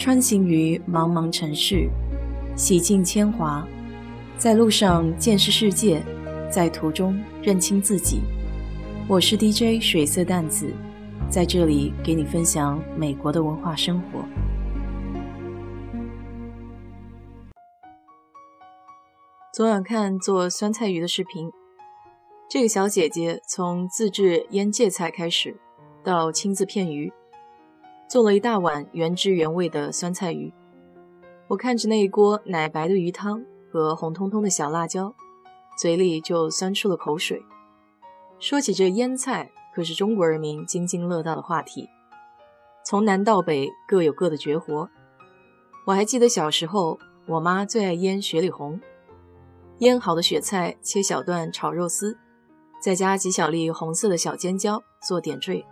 穿行于茫茫城市，洗尽铅华，在路上见识世界，在途中认清自己。我是 DJ 水色淡子，在这里给你分享美国的文化生活。昨晚看做酸菜鱼的视频，这个小姐姐从自制腌芥菜开始，到亲自片鱼。做了一大碗原汁原味的酸菜鱼，我看着那一锅奶白的鱼汤和红彤彤的小辣椒，嘴里就酸出了口水。说起这腌菜，可是中国人民津津乐道的话题，从南到北各有各的绝活。我还记得小时候，我妈最爱腌雪里红，腌好的雪菜切小段炒肉丝，再加几小粒红色的小尖椒做点缀。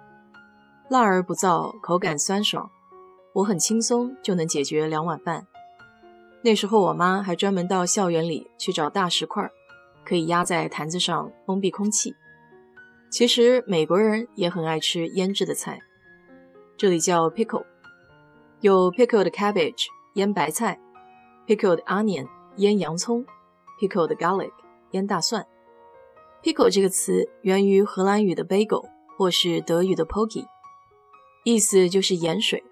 辣而不燥，口感酸爽，我很轻松就能解决两碗饭。那时候我妈还专门到校园里去找大石块，可以压在坛子上封闭空气。其实美国人也很爱吃腌制的菜，这里叫 pickle，有 pickled cabbage 腌白菜，pickled onion 腌洋葱，pickled garlic 腌大蒜。pickle 这个词源于荷兰语的 bagel 或是德语的 poke。意思就是盐水，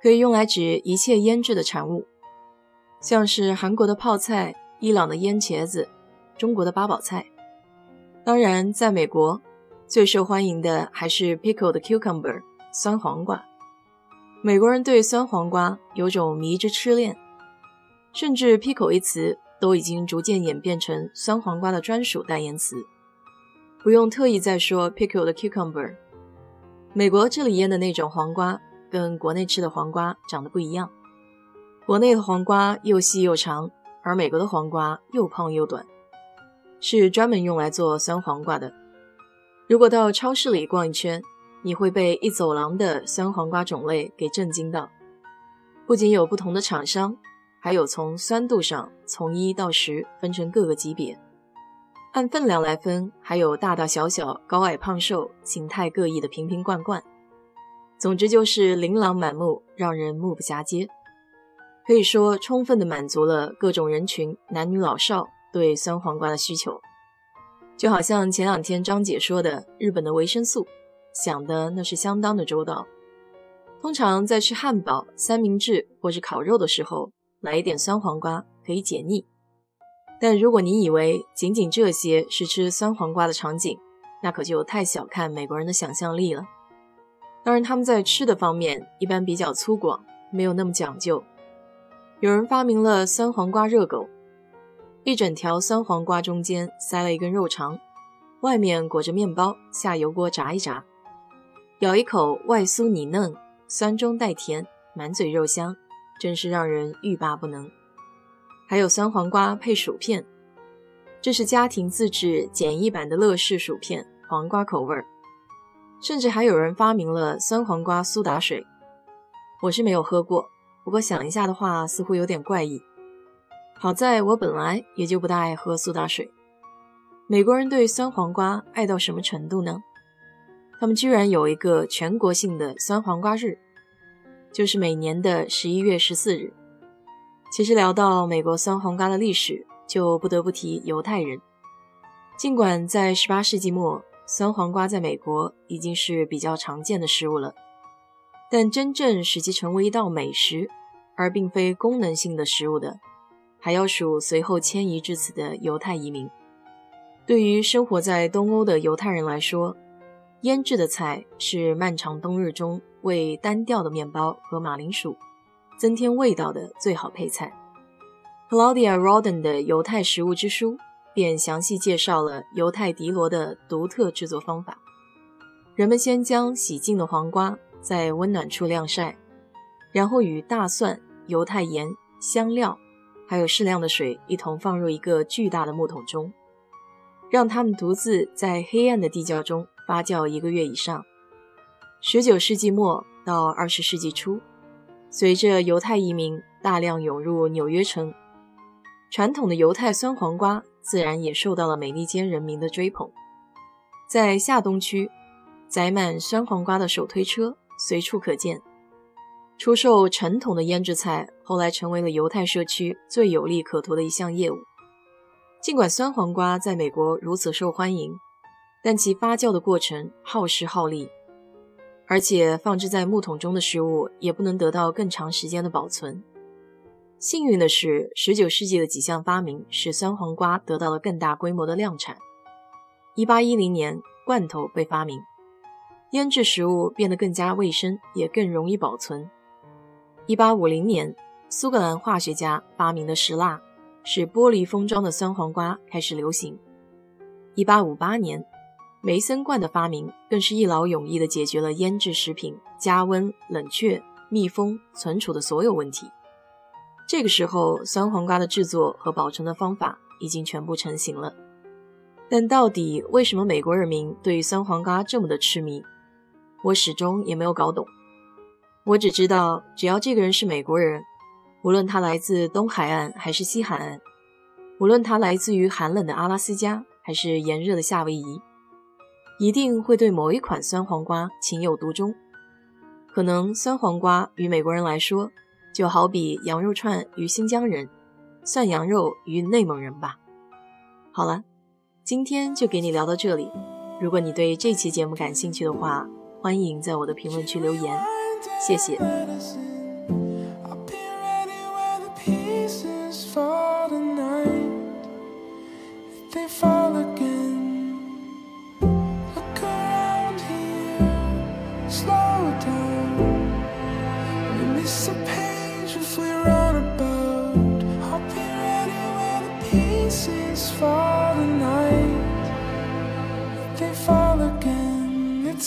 可以用来指一切腌制的产物，像是韩国的泡菜、伊朗的腌茄子、中国的八宝菜。当然，在美国最受欢迎的还是 pickled cucumber 酸黄瓜。美国人对酸黄瓜有种迷之痴恋，甚至 pickle 一词都已经逐渐演变成酸黄瓜的专属代言词，不用特意再说 pickled cucumber。美国这里腌的那种黄瓜跟国内吃的黄瓜长得不一样，国内的黄瓜又细又长，而美国的黄瓜又胖又短，是专门用来做酸黄瓜的。如果到超市里逛一圈，你会被一走廊的酸黄瓜种类给震惊到。不仅有不同的厂商，还有从酸度上从一到十分成各个级别。按分量来分，还有大大小小、高矮胖瘦、形态各异的瓶瓶罐罐。总之就是琳琅满目，让人目不暇接。可以说，充分的满足了各种人群男女老少对酸黄瓜的需求。就好像前两天张姐说的，日本的维生素，想的那是相当的周到。通常在吃汉堡、三明治或是烤肉的时候，来一点酸黄瓜可以解腻。但如果你以为仅仅这些是吃酸黄瓜的场景，那可就太小看美国人的想象力了。当然，他们在吃的方面一般比较粗犷，没有那么讲究。有人发明了酸黄瓜热狗，一整条酸黄瓜中间塞了一根肉肠，外面裹着面包，下油锅炸一炸，咬一口外酥里嫩，酸中带甜，满嘴肉香，真是让人欲罢不能。还有酸黄瓜配薯片，这是家庭自制简易版的乐事薯片，黄瓜口味儿。甚至还有人发明了酸黄瓜苏打水，我是没有喝过，不过想一下的话，似乎有点怪异。好在我本来也就不大爱喝苏打水。美国人对酸黄瓜爱到什么程度呢？他们居然有一个全国性的酸黄瓜日，就是每年的十一月十四日。其实聊到美国酸黄瓜的历史，就不得不提犹太人。尽管在18世纪末，酸黄瓜在美国已经是比较常见的食物了，但真正使其成为一道美食，而并非功能性的食物的，还要数随后迁移至此的犹太移民。对于生活在东欧的犹太人来说，腌制的菜是漫长冬日中为单调的面包和马铃薯。增添味道的最好配菜。Claudia Roden 的犹太食物之书便详细介绍了犹太迪罗的独特制作方法。人们先将洗净的黄瓜在温暖处晾晒，然后与大蒜、犹太盐、香料，还有适量的水一同放入一个巨大的木桶中，让它们独自在黑暗的地窖中发酵一个月以上。19世纪末到20世纪初。随着犹太移民大量涌入纽约城，传统的犹太酸黄瓜自然也受到了美利坚人民的追捧。在下东区，载满酸黄瓜的手推车随处可见。出售陈桶的腌制菜，后来成为了犹太社区最有利可图的一项业务。尽管酸黄瓜在美国如此受欢迎，但其发酵的过程耗时耗力，而且放置在木桶中的食物也不能得到更长时间的保存。幸运的是，19世纪的几项发明使酸黄瓜得到了更大规模的量产。1810年，罐头被发明，腌制食物变得更加卫生，也更容易保存。1850年，苏格兰化学家发明的石蜡。使玻璃封装的酸黄瓜开始流行。1858年，梅森罐的发明更是一劳永逸地解决了腌制食品加温、冷却、密封、存储的所有问题。这个时候，酸黄瓜的制作和保存的方法已经全部成型了。但到底为什么美国人民对酸黄瓜这么的痴迷，我始终也没有搞懂。我只知道，只要这个人是美国人。无论他来自东海岸还是西海岸，无论他来自于寒冷的阿拉斯加还是炎热的夏威夷，一定会对某一款酸黄瓜情有独钟。可能酸黄瓜与美国人来说，就好比羊肉串与新疆人，涮羊肉与内蒙人吧。好了，今天就给你聊到这里。如果你对这期节目感兴趣的话，欢迎在我的评论区留言，谢谢。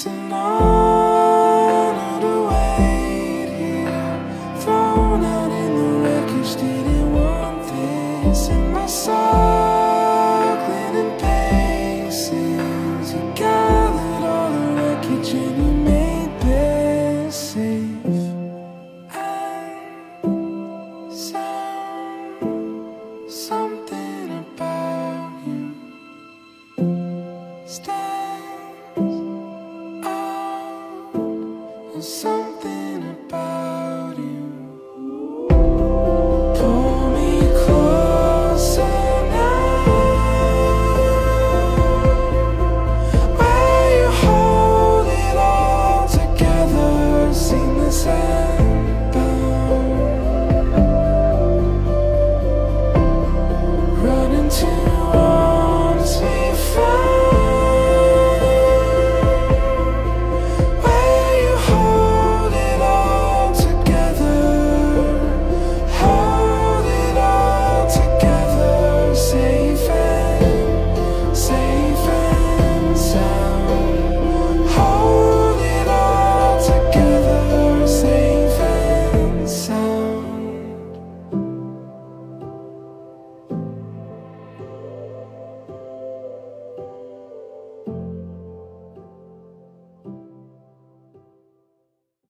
to know. So.